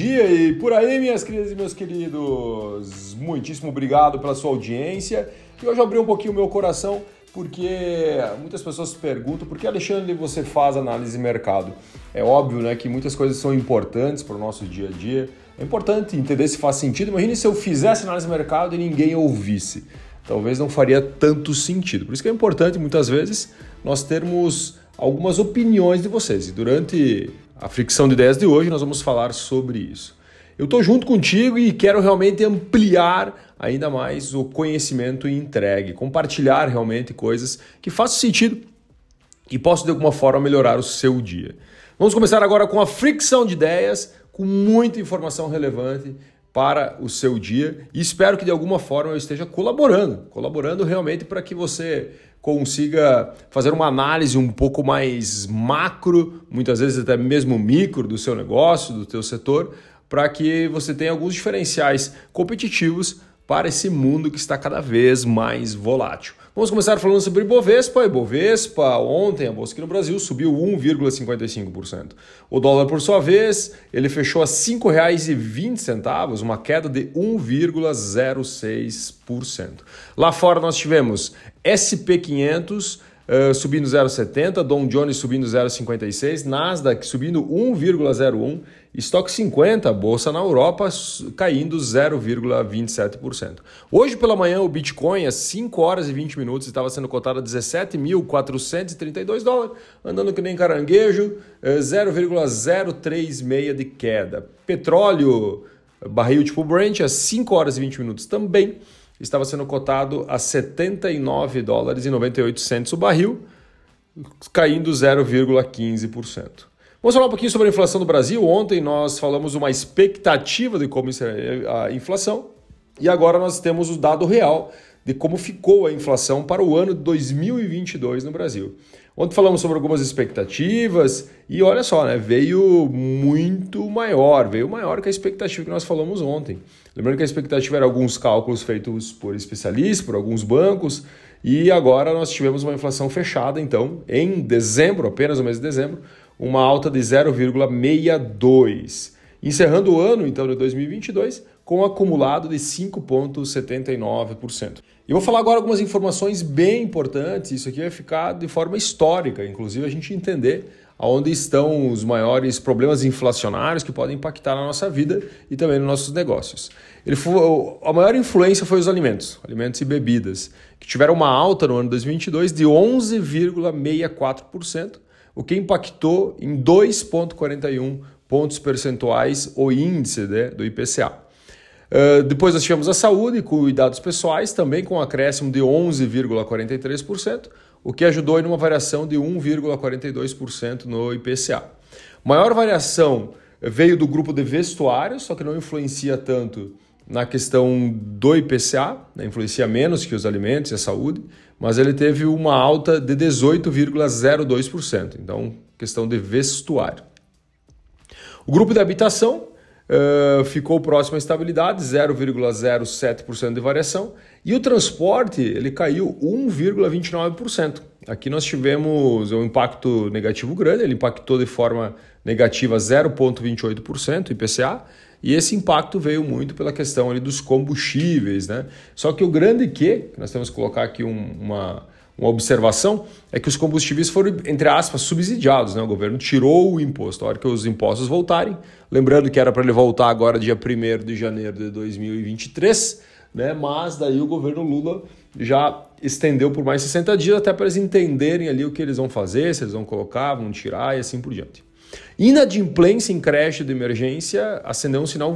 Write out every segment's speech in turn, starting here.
dia e por aí, minhas queridas e meus queridos. Muitíssimo obrigado pela sua audiência. E hoje eu abri um pouquinho o meu coração porque muitas pessoas perguntam por que, Alexandre, você faz análise de mercado? É óbvio né, que muitas coisas são importantes para o nosso dia a dia. É importante entender se faz sentido. Imagine se eu fizesse análise de mercado e ninguém ouvisse. Talvez não faria tanto sentido. Por isso que é importante, muitas vezes, nós termos algumas opiniões de vocês. E durante a fricção de ideias de hoje, nós vamos falar sobre isso. Eu estou junto contigo e quero realmente ampliar ainda mais o conhecimento entregue, compartilhar realmente coisas que façam sentido e possam de alguma forma melhorar o seu dia. Vamos começar agora com a fricção de ideias, com muita informação relevante para o seu dia e espero que de alguma forma eu esteja colaborando, colaborando realmente para que você consiga fazer uma análise um pouco mais macro, muitas vezes até mesmo micro do seu negócio, do seu setor, para que você tenha alguns diferenciais competitivos para esse mundo que está cada vez mais volátil. Vamos começar falando sobre Ibovespa. Ibovespa, ontem a bolsa aqui no Brasil subiu 1,55%. O dólar, por sua vez, ele fechou a R$ 5,20, uma queda de 1,06%. Lá fora nós tivemos SP500 uh, subindo 0,70, Dow Jones subindo 0,56, Nasdaq subindo 1,01, Stock 50, bolsa na Europa, caindo 0,27%. Hoje pela manhã o Bitcoin às 5 horas e 20 minutos estava sendo cotado a 17.432 dólares, andando que nem caranguejo, 0,036 de queda. Petróleo, barril tipo Brent às 5 horas e 20 minutos também estava sendo cotado a 79 dólares e 98 centos o barril, caindo 0,15%. Vamos falar um pouquinho sobre a inflação do Brasil. Ontem nós falamos uma expectativa de como será a inflação e agora nós temos o dado real de como ficou a inflação para o ano de 2022 no Brasil. Ontem falamos sobre algumas expectativas e olha só, né, veio muito maior, veio maior que a expectativa que nós falamos ontem. Lembrando que a expectativa era alguns cálculos feitos por especialistas, por alguns bancos, e agora nós tivemos uma inflação fechada, então, em dezembro, apenas no mês de dezembro, uma alta de 0,62. Encerrando o ano, então, de 2022, com um acumulado de 5,79%. E vou falar agora algumas informações bem importantes, isso aqui vai ficar de forma histórica, inclusive a gente entender onde estão os maiores problemas inflacionários que podem impactar na nossa vida e também nos nossos negócios. Ele foi, a maior influência foi os alimentos, alimentos e bebidas, que tiveram uma alta no ano 2022 de 11,64%, o que impactou em 2,41 pontos percentuais o índice né, do IPCA. Uh, depois nós tivemos a saúde e cuidados pessoais, também com um acréscimo de 11,43%, o que ajudou em uma variação de 1,42% no IPCA. Maior variação veio do grupo de vestuário, só que não influencia tanto na questão do IPCA, né, influencia menos que os alimentos e a saúde, mas ele teve uma alta de 18,02%, então questão de vestuário. O grupo de habitação uh, ficou próximo à estabilidade, 0,07% de variação, e o transporte ele caiu 1,29%. Aqui nós tivemos um impacto negativo grande, ele impactou de forma negativa 0,28% IPCA, e esse impacto veio muito pela questão ali dos combustíveis. Né? Só que o grande que nós temos que colocar aqui um, uma, uma observação, é que os combustíveis foram, entre aspas, subsidiados. Né? O governo tirou o imposto. A hora que os impostos voltarem, lembrando que era para ele voltar agora dia 1 de janeiro de 2023, né? mas daí o governo Lula já estendeu por mais 60 dias até para eles entenderem ali o que eles vão fazer, se eles vão colocar, vão tirar e assim por diante. Inadimplência em crédito de emergência acendeu um sinal,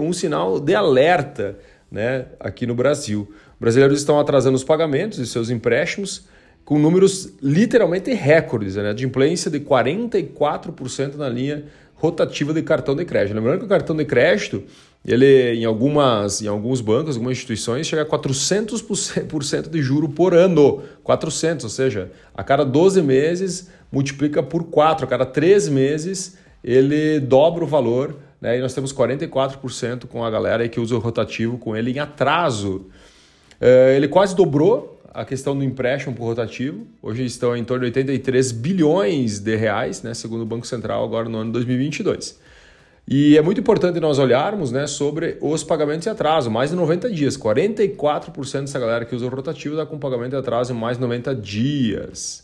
um sinal de alerta né, aqui no Brasil. Brasileiros estão atrasando os pagamentos de seus empréstimos com números literalmente recordes, né? Adimplência de 44% na linha rotativa de cartão de crédito. Lembrando que o cartão de crédito, ele em algumas em alguns bancos, algumas instituições, chega a 400% de juro por ano. 400, ou seja, a cada 12 meses multiplica por 4, a cada 3 meses ele dobra o valor, né? E nós temos 44% com a galera que usa o rotativo com ele em atraso. Uh, ele quase dobrou a questão do empréstimo por rotativo. Hoje estão em torno de 83 bilhões de reais, né, segundo o Banco Central, agora no ano 2022. E é muito importante nós olharmos né, sobre os pagamentos em atraso, mais de 90 dias. 44% dessa galera que usa o rotativo está com pagamento em atraso em mais de 90 dias.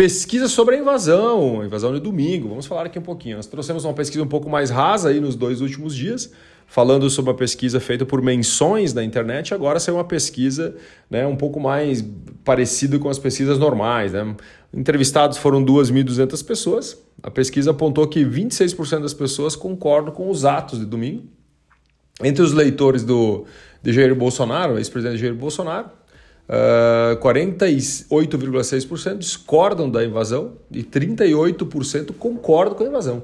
Pesquisa sobre a invasão, a invasão de domingo. Vamos falar aqui um pouquinho. Nós trouxemos uma pesquisa um pouco mais rasa aí nos dois últimos dias, falando sobre uma pesquisa feita por menções da internet. Agora saiu uma pesquisa né, um pouco mais parecida com as pesquisas normais. Né? Entrevistados foram 2.200 pessoas. A pesquisa apontou que 26% das pessoas concordam com os atos de domingo. Entre os leitores do, de Jair Bolsonaro, ex-presidente Jair Bolsonaro, uh, ah, 48,6% discordam da invasão e 38% concordam com a invasão.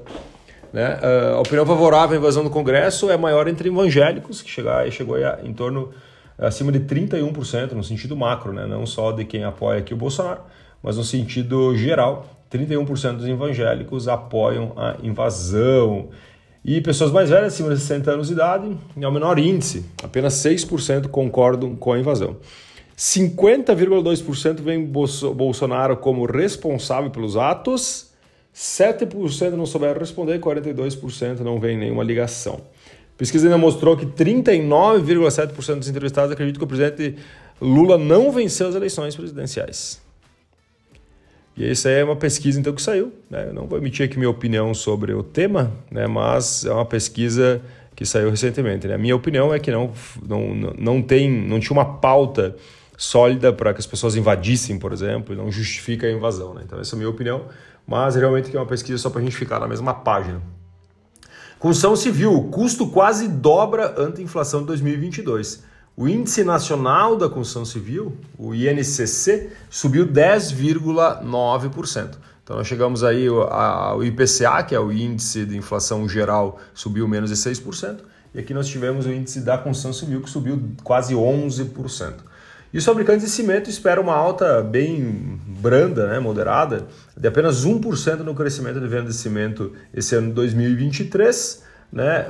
Né? Uh, a opinião favorável à invasão do Congresso é maior entre evangélicos, que chegou, a, em torno acima de 31%, no sentido macro, né? não só de quem apoia aqui o Bolsonaro, mas no sentido geral. 31% dos evangélicos apoiam a invasão. E pessoas mais velhas, acima de 60 anos de idade, é o menor índice, apenas 6% concordam com a invasão. 50,2% vem Bolsonaro como responsável pelos atos, 7% não souberam responder, 42% não vem nenhuma ligação. A pesquisa ainda mostrou que 39,7% dos entrevistados acreditam que o presidente Lula não venceu as eleições presidenciais. E essa é uma pesquisa então que saiu. Né? Eu não vou emitir aqui minha opinião sobre o tema, né? mas é uma pesquisa que saiu recentemente. Né? A minha opinião é que não, não, não, tem, não tinha uma pauta sólida para que as pessoas invadissem, por exemplo, e não justifica a invasão. Né? Então essa é a minha opinião, mas realmente é uma pesquisa só para a gente ficar na mesma página. Construção civil, custo quase dobra ante a inflação de 2022. O Índice Nacional da Construção Civil, o INCC, subiu 10,9%. Então nós chegamos aí ao IPCA, que é o índice de inflação geral, subiu menos de 6%, e aqui nós tivemos o índice da construção civil que subiu quase 11%. E os fabricantes de cimento esperam uma alta bem branda, né, moderada, de apenas 1% no crescimento de venda de cimento esse ano de 2023, né?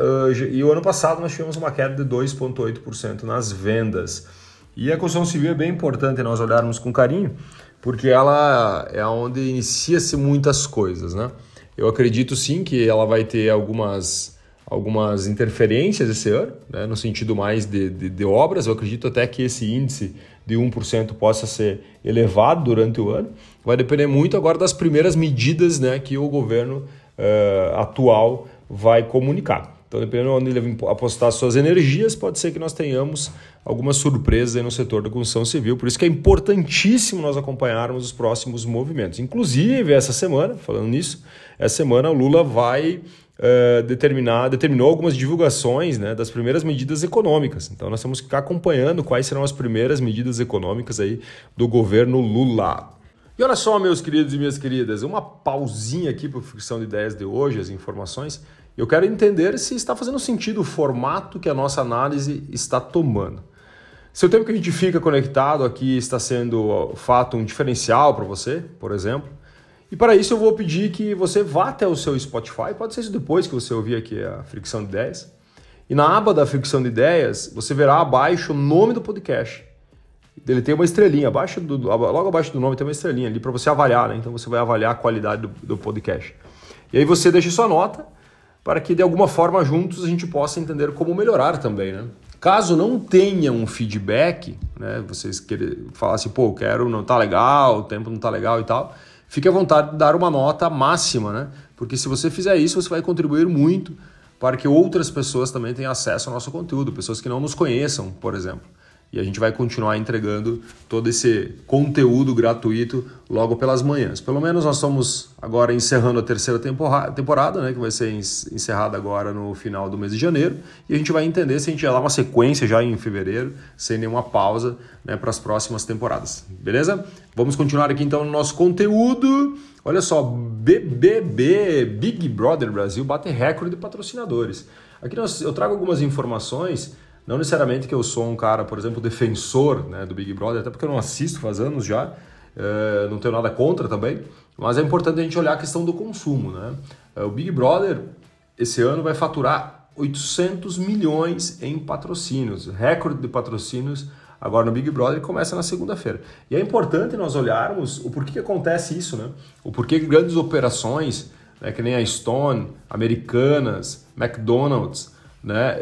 E o ano passado nós tivemos uma queda de 2,8% nas vendas. E a construção civil é bem importante nós olharmos com carinho, porque ela é onde inicia-se muitas coisas. Né? Eu acredito sim que ela vai ter algumas, algumas interferências esse ano, né? no sentido mais de, de, de obras. Eu acredito até que esse índice de 1% possa ser elevado durante o ano. Vai depender muito agora das primeiras medidas né, que o governo uh, atual vai comunicar. Então, dependendo de onde ele apostar suas energias, pode ser que nós tenhamos algumas surpresas no setor da construção civil. Por isso que é importantíssimo nós acompanharmos os próximos movimentos. Inclusive, essa semana, falando nisso, essa semana o Lula vai uh, determinar, determinou algumas divulgações né, das primeiras medidas econômicas. Então, nós temos que ficar acompanhando quais serão as primeiras medidas econômicas aí do governo Lula. E olha só, meus queridos e minhas queridas, uma pausinha aqui para a Fricção de Ideias de hoje, as informações. Eu quero entender se está fazendo sentido o formato que a nossa análise está tomando. Se o tempo que a gente fica conectado aqui está sendo, fato, um diferencial para você, por exemplo. E para isso eu vou pedir que você vá até o seu Spotify, pode ser isso depois que você ouvir aqui a Fricção de Ideias. E na aba da Fricção de Ideias, você verá abaixo o nome do podcast. Ele tem uma estrelinha, abaixo do, logo abaixo do nome tem uma estrelinha ali para você avaliar, né? Então você vai avaliar a qualidade do, do podcast. E aí você deixa sua nota para que de alguma forma juntos a gente possa entender como melhorar também, né? Caso não tenha um feedback, né, vocês querem falar assim, pô, quero, não tá legal, o tempo não tá legal e tal, fique à vontade de dar uma nota máxima, né? Porque se você fizer isso, você vai contribuir muito para que outras pessoas também tenham acesso ao nosso conteúdo, pessoas que não nos conheçam, por exemplo. E a gente vai continuar entregando todo esse conteúdo gratuito logo pelas manhãs. Pelo menos nós estamos agora encerrando a terceira temporada, né, que vai ser encerrada agora no final do mês de janeiro. E a gente vai entender se a gente já dá uma sequência já em fevereiro, sem nenhuma pausa né, para as próximas temporadas. Beleza? Vamos continuar aqui então no nosso conteúdo. Olha só, BBB, Big Brother Brasil, bate recorde de patrocinadores. Aqui nós, eu trago algumas informações não necessariamente que eu sou um cara, por exemplo, defensor né, do Big Brother, até porque eu não assisto faz anos já, é, não tenho nada contra também, mas é importante a gente olhar a questão do consumo. Né? É, o Big Brother, esse ano, vai faturar 800 milhões em patrocínios, recorde de patrocínios agora no Big Brother começa na segunda-feira. E é importante nós olharmos o porquê que acontece isso, né? O porquê que grandes operações né, que nem a Stone, Americanas, McDonald's, né,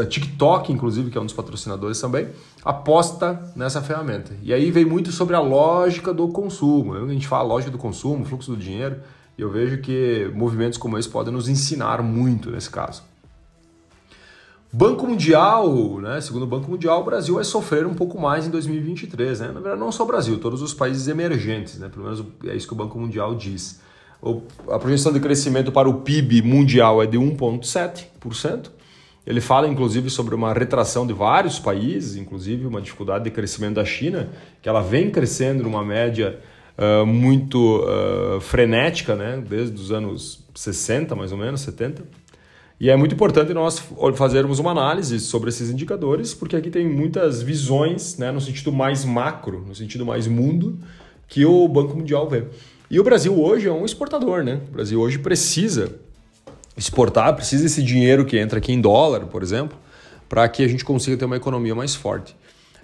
a TikTok, inclusive, que é um dos patrocinadores também, aposta nessa ferramenta. E aí vem muito sobre a lógica do consumo. A gente fala lógica do consumo, fluxo do dinheiro, e eu vejo que movimentos como esse podem nos ensinar muito nesse caso. Banco Mundial, né? Segundo o Banco Mundial, o Brasil vai sofrer um pouco mais em 2023, né? Na verdade, não só o Brasil, todos os países emergentes, né? Pelo menos é isso que o Banco Mundial diz. A projeção de crescimento para o PIB mundial é de 1,7%. Ele fala, inclusive, sobre uma retração de vários países, inclusive uma dificuldade de crescimento da China, que ela vem crescendo numa média uh, muito uh, frenética, né? desde os anos 60, mais ou menos, 70. E é muito importante nós fazermos uma análise sobre esses indicadores, porque aqui tem muitas visões, né, no sentido mais macro, no sentido mais mundo, que o Banco Mundial vê. E o Brasil hoje é um exportador, né? O Brasil hoje precisa exportar, precisa desse dinheiro que entra aqui em dólar, por exemplo, para que a gente consiga ter uma economia mais forte.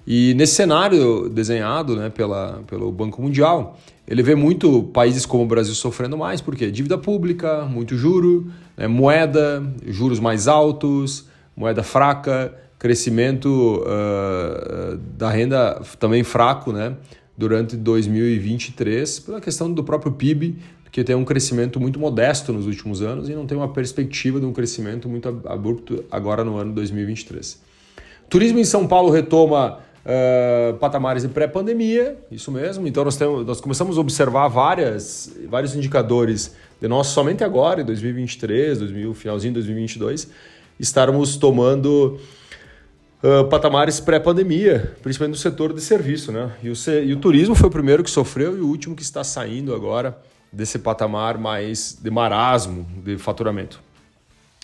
E nesse cenário desenhado né, pela, pelo Banco Mundial, ele vê muito países como o Brasil sofrendo mais, porque dívida pública, muito juro, né, moeda, juros mais altos, moeda fraca, crescimento uh, da renda também fraco né, durante 2023, pela questão do próprio PIB, que tem um crescimento muito modesto nos últimos anos e não tem uma perspectiva de um crescimento muito abrupto agora no ano 2023. Turismo em São Paulo retoma uh, patamares de pré-pandemia, isso mesmo. Então nós, temos, nós começamos a observar várias, vários indicadores de nós somente agora, em 2023, 2000, finalzinho de 2022, estarmos tomando uh, patamares pré-pandemia, principalmente no setor de serviço. Né? E o, e o turismo foi o primeiro que sofreu e o último que está saindo agora desse patamar mais de marasmo de faturamento.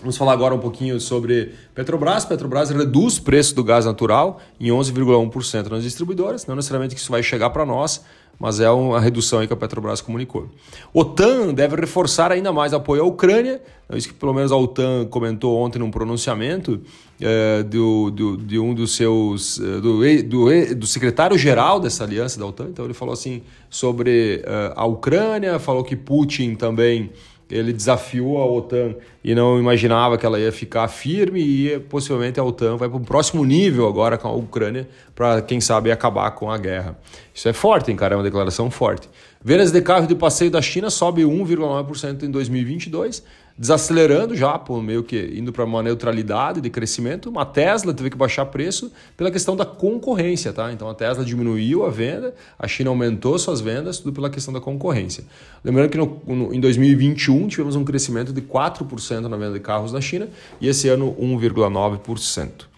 Vamos falar agora um pouquinho sobre Petrobras. Petrobras reduz o preço do gás natural em 11,1% nas distribuidoras. Não necessariamente que isso vai chegar para nós, mas é uma redução que a Petrobras comunicou. OTAN deve reforçar ainda mais apoio à Ucrânia. É isso que pelo menos a OTAN comentou ontem num pronunciamento é, do, do, de um dos seus. Eh, do, do, do secretário-geral dessa aliança da OTAN. Então ele falou assim sobre uh, a Ucrânia, falou que Putin também ele desafiou a OTAN e não imaginava que ela ia ficar firme e possivelmente a OTAN vai para um próximo nível agora com a Ucrânia para, quem sabe, acabar com a guerra. Isso é forte, hein, cara? É uma declaração forte. Vendas de carro de passeio da China sobe 1,9% em 2022, desacelerando já, por meio que indo para uma neutralidade de crescimento. Uma Tesla teve que baixar preço pela questão da concorrência, tá? Então a Tesla diminuiu a venda, a China aumentou suas vendas, tudo pela questão da concorrência. Lembrando que no, no, em 2021 tivemos um crescimento de 4% na venda de carros na China e esse ano 1,9%.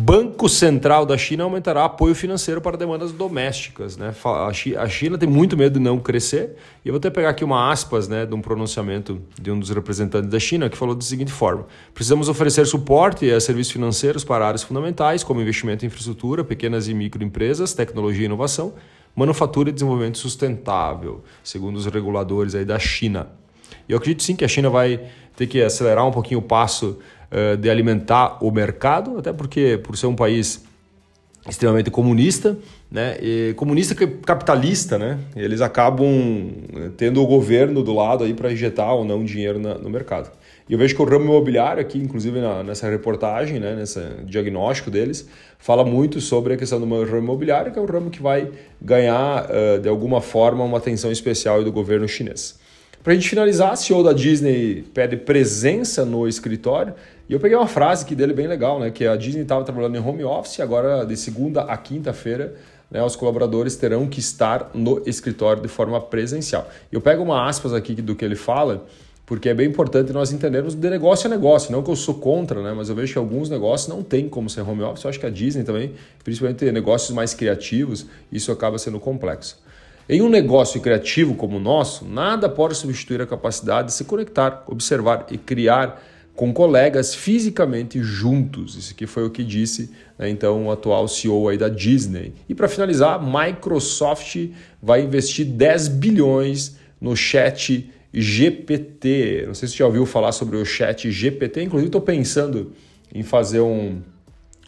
Banco Central da China aumentará apoio financeiro para demandas domésticas. Né? A China tem muito medo de não crescer. E eu vou até pegar aqui uma aspas né, de um pronunciamento de um dos representantes da China que falou da seguinte forma: precisamos oferecer suporte a serviços financeiros para áreas fundamentais, como investimento em infraestrutura, pequenas e microempresas, tecnologia e inovação, manufatura e desenvolvimento sustentável, segundo os reguladores aí da China. E eu acredito sim que a China vai ter que acelerar um pouquinho o passo de alimentar o mercado, até porque, por ser um país extremamente comunista, né? E comunista capitalista, né? Eles acabam eh, tendo o governo do lado aí para injetar ou não dinheiro na, no mercado. E eu vejo que o ramo imobiliário aqui, inclusive na, nessa reportagem, né, nesse diagnóstico deles, fala muito sobre a questão do ramo imobiliário, que é um ramo que vai ganhar, uh, de alguma forma, uma atenção especial do governo chinês. Para a gente finalizar, a CEO da Disney pede presença no escritório. E eu peguei uma frase aqui dele bem legal, né? Que a Disney estava trabalhando em home office, agora de segunda a quinta-feira, né, os colaboradores terão que estar no escritório de forma presencial. Eu pego uma aspas aqui do que ele fala, porque é bem importante nós entendermos de negócio a negócio. Não que eu sou contra, né? Mas eu vejo que alguns negócios não tem como ser home office. Eu acho que a Disney também, principalmente negócios mais criativos, isso acaba sendo complexo. Em um negócio criativo como o nosso, nada pode substituir a capacidade de se conectar, observar e criar com colegas fisicamente juntos. Isso aqui foi o que disse né, então o atual CEO aí da Disney. E para finalizar, Microsoft vai investir 10 bilhões no chat GPT. Não sei se você já ouviu falar sobre o chat GPT, inclusive estou pensando em fazer um,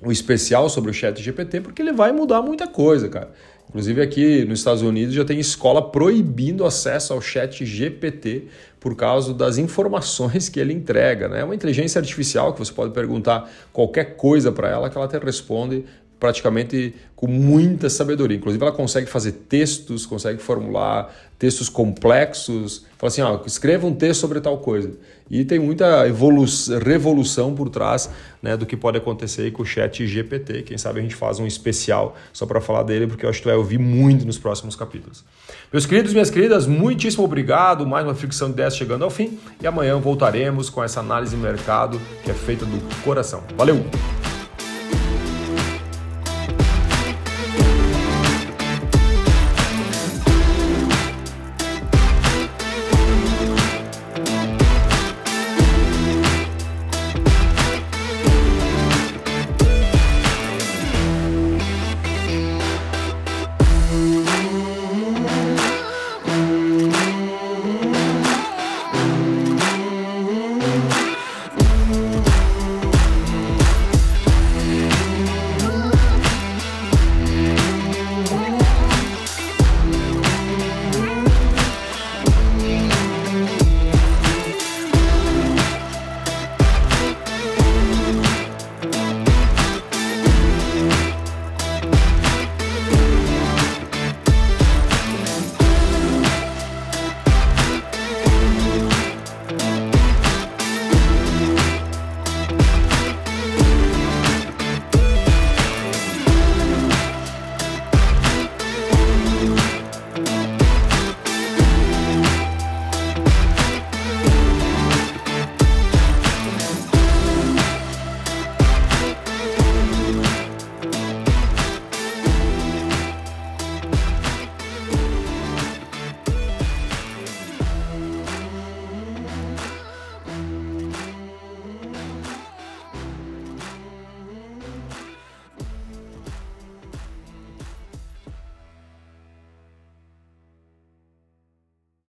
um especial sobre o Chat GPT, porque ele vai mudar muita coisa, cara. Inclusive aqui nos Estados Unidos já tem escola proibindo acesso ao Chat GPT por causa das informações que ele entrega. Né? É uma inteligência artificial que você pode perguntar qualquer coisa para ela que ela te responde praticamente com muita sabedoria. Inclusive, ela consegue fazer textos, consegue formular textos complexos. Fala assim: ó, escreva um texto sobre tal coisa. E tem muita revolução por trás né, do que pode acontecer com o chat GPT. Quem sabe a gente faz um especial só para falar dele, porque eu acho que tu vai ouvir muito nos próximos capítulos. Meus queridos, minhas queridas, muitíssimo obrigado. Mais uma ficção de 10 chegando ao fim. E amanhã voltaremos com essa análise de mercado que é feita do coração. Valeu!